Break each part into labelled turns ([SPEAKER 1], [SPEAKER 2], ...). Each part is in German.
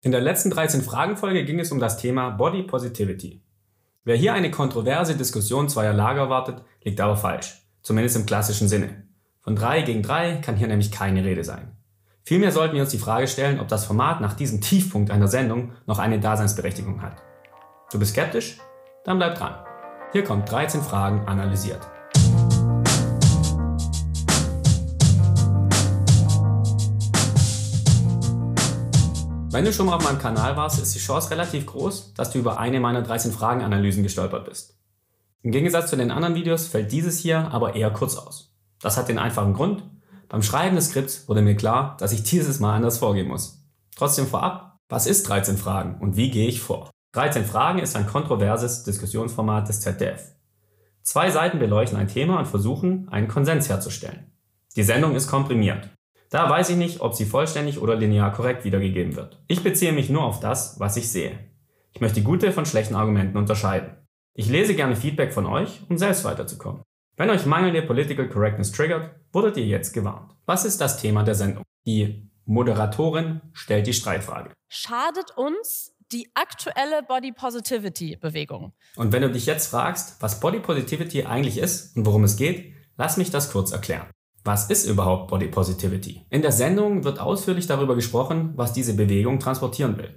[SPEAKER 1] In der letzten 13 Fragenfolge ging es um das Thema Body Positivity. Wer hier eine kontroverse Diskussion zweier Lager erwartet, liegt aber falsch. Zumindest im klassischen Sinne. Von 3 gegen 3 kann hier nämlich keine Rede sein. Vielmehr sollten wir uns die Frage stellen, ob das Format nach diesem Tiefpunkt einer Sendung noch eine Daseinsberechtigung hat. Du bist skeptisch? Dann bleib dran. Hier kommt 13 Fragen analysiert. Wenn du schon mal auf meinem Kanal warst, ist die Chance relativ groß, dass du über eine meiner 13 Fragenanalysen gestolpert bist. Im Gegensatz zu den anderen Videos fällt dieses hier aber eher kurz aus. Das hat den einfachen Grund, beim Schreiben des Skripts wurde mir klar, dass ich dieses Mal anders vorgehen muss. Trotzdem vorab, was ist 13 Fragen und wie gehe ich vor? 13 Fragen ist ein kontroverses Diskussionsformat des ZDF. Zwei Seiten beleuchten ein Thema und versuchen, einen Konsens herzustellen. Die Sendung ist komprimiert. Da weiß ich nicht, ob sie vollständig oder linear korrekt wiedergegeben wird. Ich beziehe mich nur auf das, was ich sehe. Ich möchte gute von schlechten Argumenten unterscheiden. Ich lese gerne Feedback von euch, um selbst weiterzukommen. Wenn euch mangelnde Political Correctness triggert, wurdet ihr jetzt gewarnt. Was ist das Thema der Sendung? Die Moderatorin stellt die Streitfrage.
[SPEAKER 2] Schadet uns die aktuelle Body Positivity Bewegung?
[SPEAKER 1] Und wenn du dich jetzt fragst, was Body Positivity eigentlich ist und worum es geht, lass mich das kurz erklären. Was ist überhaupt Body Positivity? In der Sendung wird ausführlich darüber gesprochen, was diese Bewegung transportieren will.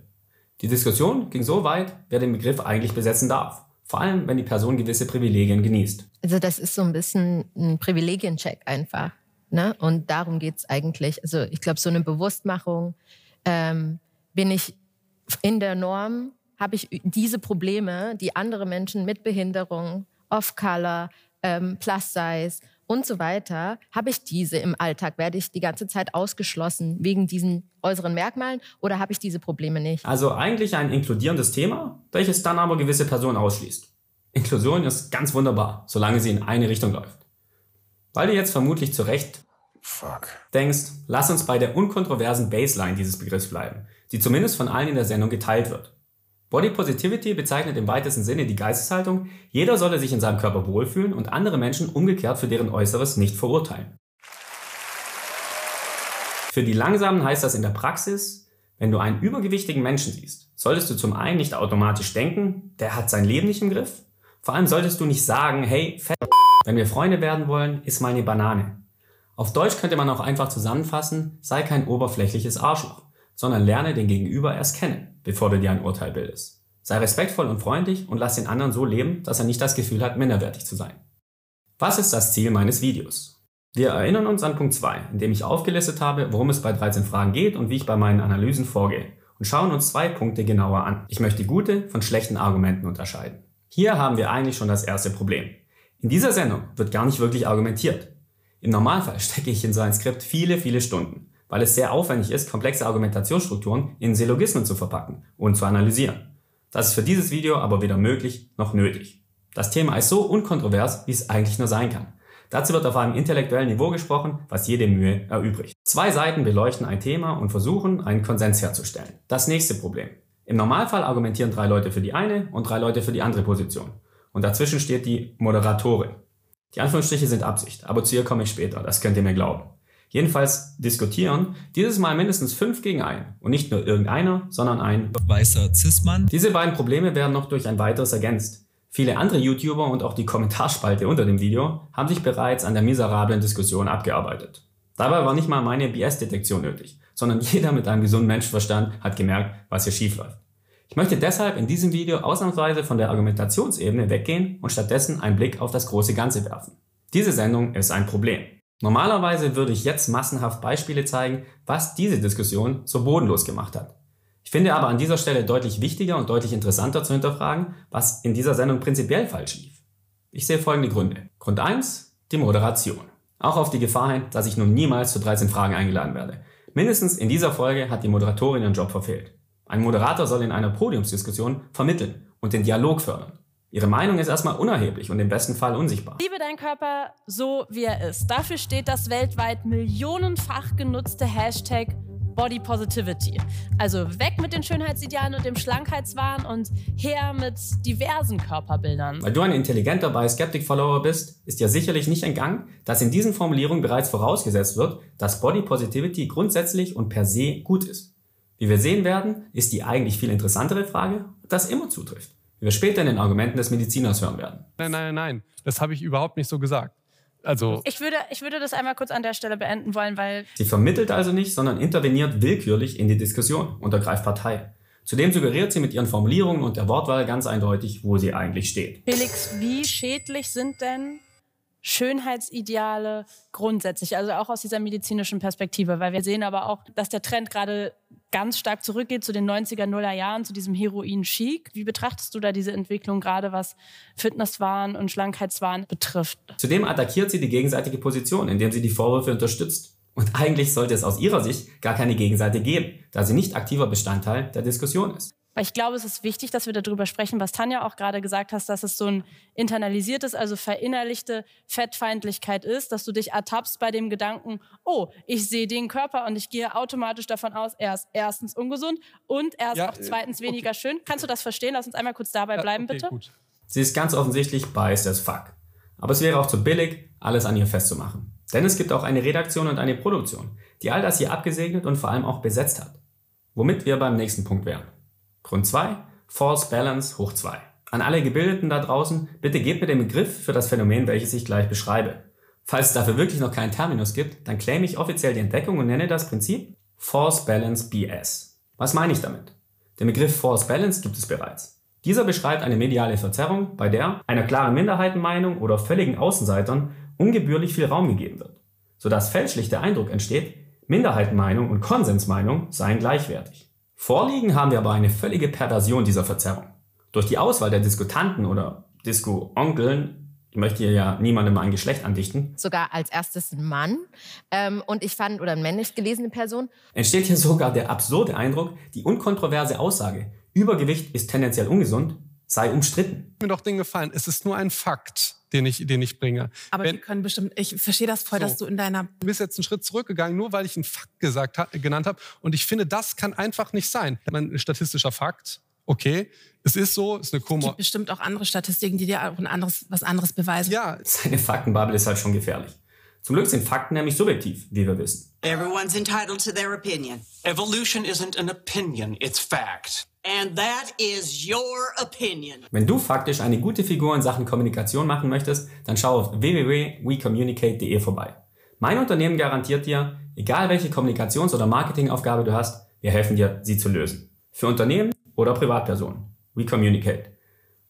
[SPEAKER 1] Die Diskussion ging so weit, wer den Begriff eigentlich besetzen darf. Vor allem, wenn die Person gewisse Privilegien genießt.
[SPEAKER 3] Also das ist so ein bisschen ein Privilegiencheck einfach. Ne? Und darum geht's eigentlich. Also ich glaube, so eine Bewusstmachung, ähm, bin ich in der Norm, habe ich diese Probleme, die andere Menschen mit Behinderung, Off-Color, ähm, Plus-Size und so weiter, habe ich diese im Alltag? Werde ich die ganze Zeit ausgeschlossen wegen diesen äußeren Merkmalen oder habe ich diese Probleme nicht?
[SPEAKER 1] Also eigentlich ein inkludierendes Thema, welches dann aber gewisse Personen ausschließt. Inklusion ist ganz wunderbar, solange sie in eine Richtung läuft. Weil du jetzt vermutlich zu Recht Fuck. denkst, lass uns bei der unkontroversen Baseline dieses Begriffs bleiben, die zumindest von allen in der Sendung geteilt wird. Body Positivity bezeichnet im weitesten Sinne die Geisteshaltung, jeder solle sich in seinem Körper wohlfühlen und andere Menschen umgekehrt für deren Äußeres nicht verurteilen. Für die Langsamen heißt das in der Praxis, wenn du einen übergewichtigen Menschen siehst, solltest du zum einen nicht automatisch denken, der hat sein Leben nicht im Griff. Vor allem solltest du nicht sagen, hey, fett, wenn wir Freunde werden wollen, iss mal eine Banane. Auf Deutsch könnte man auch einfach zusammenfassen, sei kein oberflächliches Arschloch sondern lerne den Gegenüber erst kennen, bevor du dir ein Urteil bildest. Sei respektvoll und freundlich und lass den anderen so leben, dass er nicht das Gefühl hat, minderwertig zu sein. Was ist das Ziel meines Videos? Wir erinnern uns an Punkt 2, in dem ich aufgelistet habe, worum es bei 13 Fragen geht und wie ich bei meinen Analysen vorgehe und schauen uns zwei Punkte genauer an. Ich möchte gute von schlechten Argumenten unterscheiden. Hier haben wir eigentlich schon das erste Problem. In dieser Sendung wird gar nicht wirklich argumentiert. Im Normalfall stecke ich in so ein Skript viele, viele Stunden weil es sehr aufwendig ist, komplexe Argumentationsstrukturen in Syllogismen zu verpacken und zu analysieren. Das ist für dieses Video aber weder möglich noch nötig. Das Thema ist so unkontrovers, wie es eigentlich nur sein kann. Dazu wird auf einem intellektuellen Niveau gesprochen, was jede Mühe erübrigt. Zwei Seiten beleuchten ein Thema und versuchen, einen Konsens herzustellen. Das nächste Problem. Im Normalfall argumentieren drei Leute für die eine und drei Leute für die andere Position. Und dazwischen steht die Moderatorin. Die Anführungsstriche sind Absicht, aber zu ihr komme ich später, das könnt ihr mir glauben. Jedenfalls diskutieren, dieses Mal mindestens fünf gegen ein. Und nicht nur irgendeiner, sondern ein
[SPEAKER 4] weißer Cis-Mann.
[SPEAKER 1] Diese beiden Probleme werden noch durch ein weiteres ergänzt. Viele andere YouTuber und auch die Kommentarspalte unter dem Video haben sich bereits an der miserablen Diskussion abgearbeitet. Dabei war nicht mal meine BS-Detektion nötig, sondern jeder mit einem gesunden Menschenverstand hat gemerkt, was hier schief läuft. Ich möchte deshalb in diesem Video ausnahmsweise von der Argumentationsebene weggehen und stattdessen einen Blick auf das große Ganze werfen. Diese Sendung ist ein Problem. Normalerweise würde ich jetzt massenhaft Beispiele zeigen, was diese Diskussion so bodenlos gemacht hat. Ich finde aber an dieser Stelle deutlich wichtiger und deutlich interessanter zu hinterfragen, was in dieser Sendung prinzipiell falsch lief. Ich sehe folgende Gründe. Grund 1, die Moderation. Auch auf die Gefahr hin, dass ich nun niemals zu 13 Fragen eingeladen werde. Mindestens in dieser Folge hat die Moderatorin ihren Job verfehlt. Ein Moderator soll in einer Podiumsdiskussion vermitteln und den Dialog fördern. Ihre Meinung ist erstmal unerheblich und im besten Fall unsichtbar.
[SPEAKER 2] Liebe deinen Körper so, wie er ist. Dafür steht das weltweit millionenfach genutzte Hashtag Body Positivity. Also weg mit den Schönheitsidealen und dem Schlankheitswahn und her mit diversen Körperbildern.
[SPEAKER 1] Weil du ein intelligenter Bi-Skeptic-Follower bist, ist ja sicherlich nicht entgangen, dass in diesen Formulierungen bereits vorausgesetzt wird, dass Body Positivity grundsätzlich und per se gut ist. Wie wir sehen werden, ist die eigentlich viel interessantere Frage, ob das immer zutrifft. Wie wir später in den Argumenten des Mediziners hören werden.
[SPEAKER 4] Nein, nein, nein, das habe ich überhaupt nicht so gesagt. Also
[SPEAKER 2] Ich würde, ich würde das einmal kurz an der Stelle beenden wollen, weil
[SPEAKER 1] Sie vermittelt also nicht, sondern interveniert willkürlich in die Diskussion und ergreift Partei. Zudem suggeriert sie mit ihren Formulierungen und der Wortwahl ganz eindeutig, wo sie eigentlich steht.
[SPEAKER 2] Felix, wie schädlich sind denn Schönheitsideale grundsätzlich, also auch aus dieser medizinischen Perspektive, weil wir sehen aber auch, dass der Trend gerade ganz stark zurückgeht zu den 90er, Nuller Jahren, zu diesem Heroin-Chic. Wie betrachtest du da diese Entwicklung gerade, was Fitnesswahn und Schlankheitswahn betrifft?
[SPEAKER 1] Zudem attackiert sie die gegenseitige Position, indem sie die Vorwürfe unterstützt. Und eigentlich sollte es aus ihrer Sicht gar keine Gegenseite geben, da sie nicht aktiver Bestandteil der Diskussion ist.
[SPEAKER 2] Weil ich glaube, es ist wichtig, dass wir darüber sprechen, was Tanja auch gerade gesagt hast, dass es so ein internalisiertes, also verinnerlichte Fettfeindlichkeit ist, dass du dich ertappst bei dem Gedanken, oh, ich sehe den Körper und ich gehe automatisch davon aus, er ist erstens ungesund und er ist
[SPEAKER 4] Ja,
[SPEAKER 2] auch zweitens weniger schön. Kannst du das verstehen? Lass uns einmal kurz dabei bleiben,
[SPEAKER 4] okay,
[SPEAKER 2] bitte.
[SPEAKER 4] Gut.
[SPEAKER 1] Sie ist ganz offensichtlich biased as fuck. Aber es wäre auch zu billig, alles an ihr festzumachen. Denn es gibt auch eine Redaktion und eine Produktion, die all das hier abgesegnet und vor allem auch besetzt hat. Womit wir beim nächsten Punkt wären. Grund 2, False Balance hoch 2. An alle Gebildeten da draußen, bitte gebt mir den Begriff für das Phänomen, welches ich gleich beschreibe. Falls es dafür wirklich noch keinen Terminus gibt, dann claim ich offiziell die Entdeckung und nenne das Prinzip False Balance BS. Was meine ich damit? Den Begriff False Balance gibt es bereits. Dieser beschreibt eine mediale Verzerrung, bei der einer klaren Minderheitenmeinung oder völligen Außenseitern ungebührlich viel Raum gegeben wird, sodass fälschlich der Eindruck entsteht, Minderheitenmeinung und Konsensmeinung seien gleichwertig. Vorliegen haben wir aber eine völlige Perversion dieser Verzerrung. Durch die Auswahl der Diskutanten oder Disco-Onkeln, ich möchte hier ja niemandem ein Geschlecht andichten,
[SPEAKER 3] Sogar als erstes ein Mann. Ähm, und ich fand, oder eine männlich gelesene Person.
[SPEAKER 1] entsteht hier sogar der absurde Eindruck, die unkontroverse Aussage, Übergewicht ist tendenziell ungesund, sei umstritten.
[SPEAKER 4] Mir doch den Gefallen. Es ist nur ein Fakt, den ich, den ich bringe.
[SPEAKER 5] Aber
[SPEAKER 4] Wenn,
[SPEAKER 5] wir können bestimmt, ich verstehe das voll,
[SPEAKER 4] So.
[SPEAKER 5] dass du in deiner
[SPEAKER 4] du bist jetzt einen Schritt zurückgegangen, nur weil ich einen Fakt gesagt genannt habe. Und ich finde, das kann einfach nicht sein. Ein statistischer Fakt, okay, es ist so, es ist eine
[SPEAKER 5] gibt
[SPEAKER 4] Komor.
[SPEAKER 5] bestimmt auch andere Statistiken, die dir auch ein anderes, was anderes beweisen.
[SPEAKER 4] Ja,
[SPEAKER 1] Seine Faktenbubble ist halt schon gefährlich. Zum Glück sind Fakten nämlich subjektiv, wie wir wissen.
[SPEAKER 6] Everyone's entitled to their opinion.
[SPEAKER 7] Evolution isn't an opinion, it's fact.
[SPEAKER 6] And that is your opinion.
[SPEAKER 1] Wenn du faktisch eine gute Figur in Sachen Kommunikation machen möchtest, dann schau auf www.wecommunicate.de vorbei. Mein Unternehmen garantiert dir, egal welche Kommunikations- oder Marketingaufgabe du hast, wir helfen dir, sie zu lösen. Für Unternehmen oder Privatpersonen. WeCommunicate.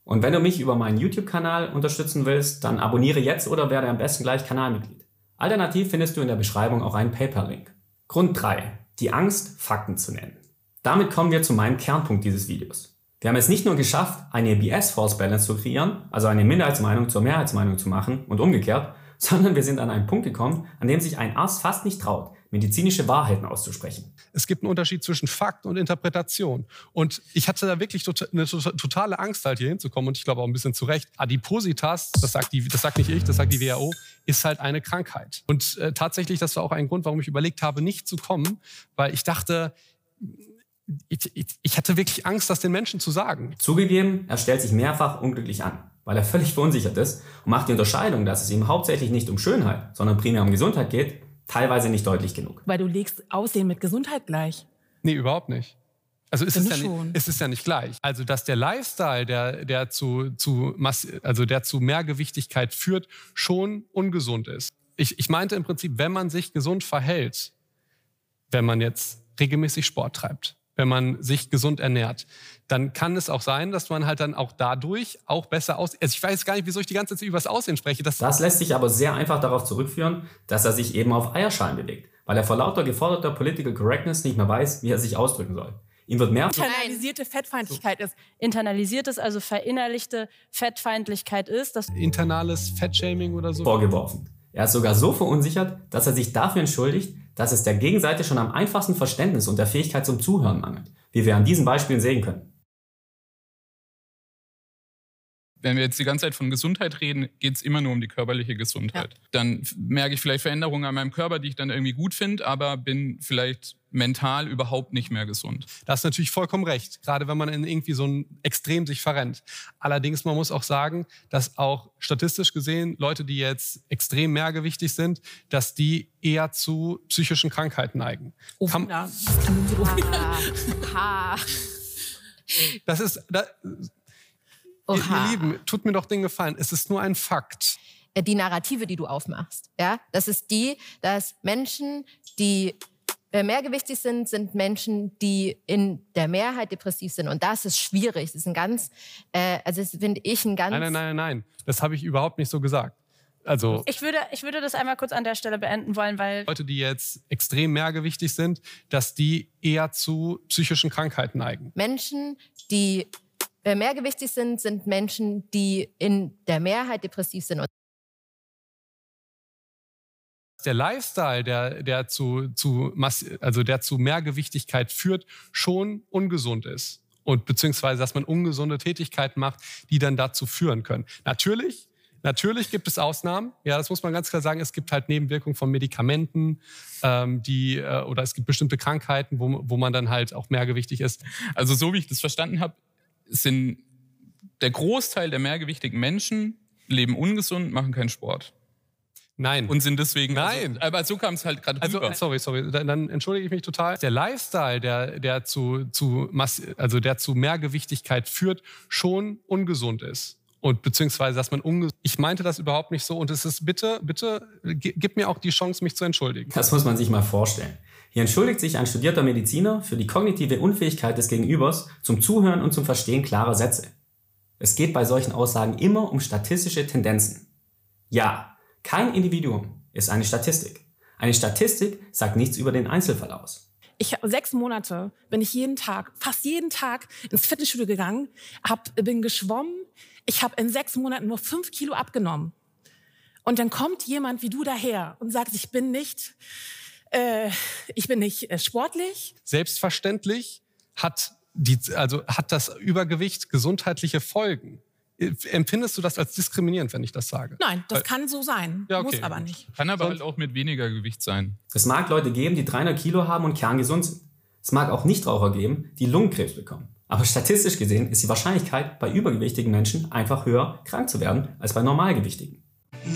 [SPEAKER 1] Und wenn du mich über meinen YouTube-Kanal unterstützen willst, dann abonniere jetzt oder werde am besten gleich Kanalmitglied. Alternativ findest du in der Beschreibung auch einen PayPal-Link. Grund 3. Die Angst, Fakten zu nennen. Damit kommen wir zu meinem Kernpunkt dieses Videos. Wir haben es nicht nur geschafft, eine BS-False Balance zu kreieren, also eine Minderheitsmeinung zur Mehrheitsmeinung zu machen und umgekehrt, sondern wir sind an einen Punkt gekommen, an dem sich ein Arzt fast nicht traut, medizinische Wahrheiten auszusprechen.
[SPEAKER 4] es gibt einen Unterschied zwischen Fakt und Interpretation. Und ich hatte da wirklich tota- eine tota- totale Angst, halt hier hinzukommen. Und ich glaube auch ein bisschen zu Recht. Adipositas, das sagt, die, das sagt nicht ich, das sagt die WHO, ist halt eine Krankheit. Und äh, tatsächlich, das war auch ein Grund, warum ich überlegt habe, nicht zu kommen, weil ich dachte, ich, ich, ich hatte wirklich Angst, das den Menschen zu sagen.
[SPEAKER 1] Zugegeben, er stellt sich mehrfach unglücklich an, weil er völlig verunsichert ist und macht die Unterscheidung, dass es ihm hauptsächlich nicht um Schönheit, sondern primär um Gesundheit geht, teilweise nicht deutlich genug.
[SPEAKER 5] Weil du legst Aussehen mit Gesundheit gleich.
[SPEAKER 4] Nee, überhaupt nicht. Also ist es, ja nicht, ist es ja nicht gleich. Also dass der Lifestyle, der, der, zu, zu also der zu Mehrgewichtigkeit führt, schon ungesund ist. Ich, ich meinte im Prinzip, wenn man sich gesund verhält, wenn man jetzt regelmäßig Sport treibt, wenn man sich gesund ernährt, dann kann es auch sein, dass man halt dann auch dadurch auch besser aussieht. Also ich weiß gar nicht, wieso ich die ganze Zeit über das Aussehen spreche. Das,
[SPEAKER 1] Das lässt sich aber sehr einfach darauf zurückführen, dass er sich eben auf Eierschalen bewegt, weil er vor lauter geforderter Political Correctness nicht mehr weiß, wie er sich ausdrücken soll. Ihm wird mehr
[SPEAKER 5] Internalisierte Fettfeindlichkeit ist.
[SPEAKER 2] Internalisiertes, also verinnerlichte Fettfeindlichkeit ist, dass
[SPEAKER 4] internales Fettshaming oder so.
[SPEAKER 1] vorgeworfen. Er ist sogar so verunsichert, dass er sich dafür entschuldigt, dass es der Gegenseite schon am einfachsten Verständnis und der Fähigkeit zum Zuhören mangelt, wie wir an diesen Beispielen sehen können.
[SPEAKER 8] Wenn wir jetzt die ganze Zeit von Gesundheit reden, geht es immer nur um die körperliche Gesundheit. Ja. Dann merke ich vielleicht Veränderungen an meinem Körper, die ich dann irgendwie gut finde, aber bin vielleicht mental überhaupt nicht mehr gesund.
[SPEAKER 4] Das ist natürlich vollkommen recht, gerade wenn man in irgendwie so ein Extrem sich verrennt. Allerdings, man muss auch sagen, dass auch statistisch gesehen Leute, die jetzt extrem mehrgewichtig sind, dass die eher zu psychischen Krankheiten neigen.
[SPEAKER 5] Oh, Kann, ja.
[SPEAKER 4] das ist, da, Ihr, ihr Lieben, tut mir doch den Gefallen. Es ist nur ein Fakt.
[SPEAKER 3] Äh, die Narrative, die du aufmachst, ja, das ist die, dass Menschen, die äh, mehrgewichtig sind, sind Menschen, die in der Mehrheit depressiv sind. Und das ist schwierig. Das ist ein ganz, äh, also das finde ich ein ganz.
[SPEAKER 4] Nein, nein, nein, nein. Das habe ich überhaupt nicht so gesagt. Also
[SPEAKER 2] ich würde, ich würde das einmal kurz an der Stelle beenden wollen, weil
[SPEAKER 4] Leute, die jetzt extrem mehrgewichtig sind, dass die eher zu psychischen Krankheiten neigen.
[SPEAKER 3] Menschen, die mehrgewichtig sind, sind Menschen, die in der Mehrheit depressiv sind.
[SPEAKER 4] Der Lifestyle, der, der, zu, zu, also der zu Mehrgewichtigkeit führt, schon ungesund ist. Und beziehungsweise, dass man ungesunde Tätigkeiten macht, die dann dazu führen können. Natürlich Natürlich gibt es Ausnahmen. Ja, das muss man ganz klar sagen. Es gibt halt Nebenwirkungen von Medikamenten, ähm, die äh, oder es gibt bestimmte Krankheiten, wo, wo man dann halt auch mehrgewichtig ist.
[SPEAKER 8] Also so wie ich das verstanden habe, sind der Großteil der mehrgewichtigen Menschen leben ungesund, machen keinen Sport.
[SPEAKER 4] Nein.
[SPEAKER 8] Und sind deswegen.
[SPEAKER 4] Also Nein.
[SPEAKER 8] Also, aber so kam es halt gerade
[SPEAKER 4] also, rüber. Sorry, sorry. Dann, dann, entschuldige ich mich total. Der Lifestyle, der, der, zu, zu, also der zu Mehrgewichtigkeit führt, schon ungesund ist. Und beziehungsweise, dass man ungesund. Ich meinte das überhaupt nicht so. Und es ist bitte, bitte, gib mir auch die Chance, mich zu entschuldigen.
[SPEAKER 1] Das muss man sich mal vorstellen. Hier entschuldigt sich ein studierter Mediziner für die kognitive Unfähigkeit des Gegenübers zum Zuhören und zum Verstehen klarer Sätze. Es geht bei solchen Aussagen immer um statistische Tendenzen. Ja, kein Individuum ist eine Statistik. Eine Statistik sagt nichts über den Einzelfall aus.
[SPEAKER 5] Ich sechs Monate bin ich jeden Tag, fast jeden Tag ins Fitnessstudio gegangen, hab, bin geschwommen. Ich habe in sechs Monaten nur fünf Kilo abgenommen. Und dann kommt jemand wie du daher und sagt, ich bin nicht äh, ich bin nicht äh, sportlich.
[SPEAKER 4] Selbstverständlich hat, die, also hat das Übergewicht gesundheitliche Folgen. Äh, empfindest du das als diskriminierend, wenn ich das sage?
[SPEAKER 5] Nein, das Weil, kann so sein, ja, okay. muss aber nicht.
[SPEAKER 8] Kann aber halt auch mit weniger Gewicht sein.
[SPEAKER 1] Es mag Leute geben, die 300 Kilo haben und kerngesund sind. Es mag auch Nichtraucher geben, die Lungenkrebs bekommen. Aber statistisch gesehen ist die Wahrscheinlichkeit bei übergewichtigen Menschen einfach höher, krank zu werden, als bei normalgewichtigen.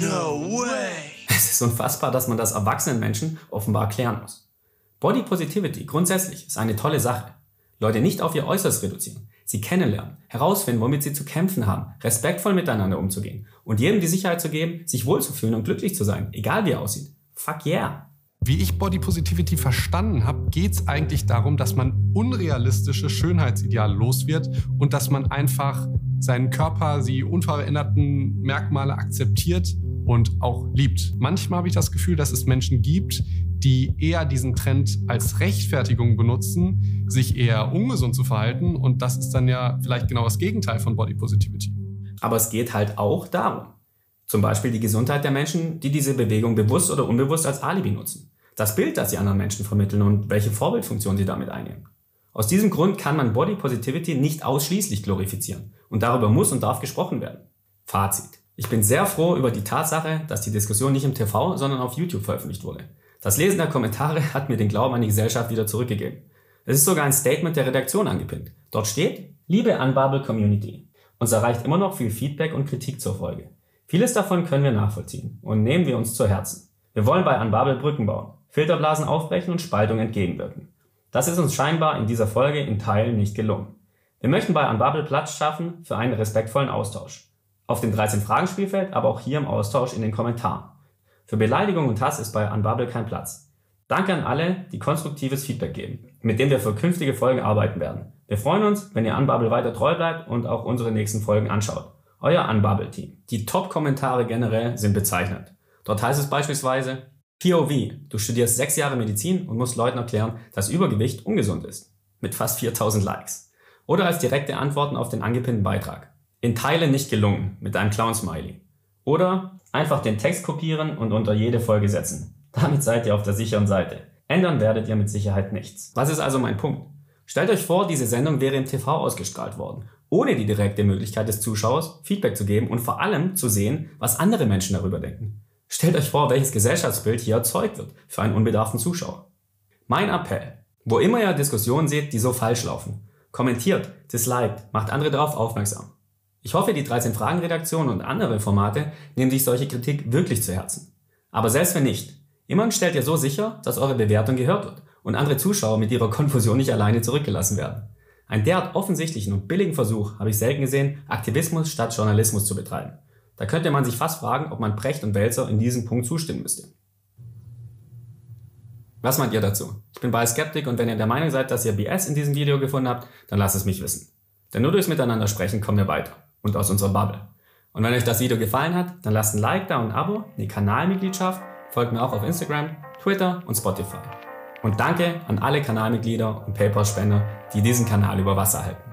[SPEAKER 1] No way! Es ist unfassbar, dass man das erwachsenen Menschen offenbar erklären muss. Body Positivity grundsätzlich ist eine tolle Sache. Leute nicht auf ihr Äußeres reduzieren, sie kennenlernen, herausfinden, womit sie zu kämpfen haben, respektvoll miteinander umzugehen und jedem die Sicherheit zu geben, sich wohlzufühlen und glücklich zu sein, egal wie er aussieht. Fuck yeah!
[SPEAKER 4] Wie ich Body Positivity verstanden habe, geht es eigentlich darum, dass man unrealistische Schönheitsideale los wird und dass man einfach seinen Körper, die unveränderten Merkmale akzeptiert und auch liebt. Manchmal habe ich das Gefühl, dass es Menschen gibt, die eher diesen Trend als Rechtfertigung benutzen, sich eher ungesund zu verhalten. Und das ist dann ja vielleicht genau das Gegenteil von Body Positivity.
[SPEAKER 1] Aber es geht halt auch darum. Zum Beispiel die Gesundheit der Menschen, die diese Bewegung bewusst oder unbewusst als Alibi nutzen. Das Bild, das sie anderen Menschen vermitteln und welche Vorbildfunktion sie damit einnehmen. Aus diesem Grund kann man Body Positivity nicht ausschließlich glorifizieren. Und darüber muss und darf gesprochen werden. Fazit. Ich bin sehr froh über die Tatsache, dass die Diskussion nicht im TV, sondern auf YouTube veröffentlicht wurde. Das Lesen der Kommentare hat mir den Glauben an die Gesellschaft wieder zurückgegeben. Es ist sogar ein Statement der Redaktion angepinnt. Dort steht, liebe Unbubble Community, uns erreicht immer noch viel Feedback und Kritik zur Folge. Vieles davon können wir nachvollziehen und nehmen wir uns zu Herzen. Wir wollen bei Unbubble Brücken bauen, Filterblasen aufbrechen und Spaltung entgegenwirken. Das ist uns scheinbar in dieser Folge in Teilen nicht gelungen. Wir möchten bei Unbubble Platz schaffen für einen respektvollen Austausch auf dem 13-Fragen-Spielfeld, aber auch hier im Austausch in den Kommentaren. Für Beleidigung und Hass ist bei Unbubble kein Platz. Danke an alle, die konstruktives Feedback geben, mit dem wir für künftige Folgen arbeiten werden. Wir freuen uns, wenn ihr Unbubble weiter treu bleibt und auch unsere nächsten Folgen anschaut. Euer Unbubble-Team. Die Top-Kommentare generell sind bezeichnend. Dort heißt es beispielsweise, POV, du studierst sechs Jahre Medizin und musst Leuten erklären, dass Übergewicht ungesund ist. Mit fast 4000 Likes. Oder als direkte Antworten auf den angepinnten Beitrag in Teilen nicht gelungen mit einem Clown-Smiley. Oder einfach den Text kopieren und unter jede Folge setzen. Damit seid ihr auf der sicheren Seite. Ändern werdet ihr mit Sicherheit nichts. Was ist also mein Punkt? Stellt euch vor, diese Sendung wäre im TV ausgestrahlt worden, ohne die direkte Möglichkeit des Zuschauers, Feedback zu geben und vor allem zu sehen, was andere Menschen darüber denken. Stellt euch vor, welches Gesellschaftsbild hier erzeugt wird für einen unbedarften Zuschauer. Mein Appell, wo immer ihr Diskussionen seht, die so falsch laufen, kommentiert, disliked, macht andere darauf aufmerksam. Ich hoffe, die 13 Fragen Redaktion und andere Formate nehmen sich solche Kritik wirklich zu Herzen. Aber selbst wenn nicht, immerhin stellt ihr so sicher, dass eure Bewertung gehört wird und andere Zuschauer mit ihrer Konfusion nicht alleine zurückgelassen werden. Ein derart offensichtlichen und billigen Versuch habe ich selten gesehen, Aktivismus statt Journalismus zu betreiben. Da könnte man sich fast fragen, ob man Precht und Welzer in diesem Punkt zustimmen müsste. Was meint ihr dazu? Ich bin bei Skeptik und wenn ihr der Meinung seid, dass ihr BS in diesem Video gefunden habt, dann lasst es mich wissen. Denn nur durchs Miteinander sprechen kommen wir weiter und aus unserer Bubble. Und wenn euch das Video gefallen hat, dann lasst ein Like da und ein Abo, eine Kanalmitgliedschaft, folgt mir auch auf Instagram, Twitter und Spotify. Und danke an alle Kanalmitglieder und PayPal-Spender, die diesen Kanal über Wasser halten.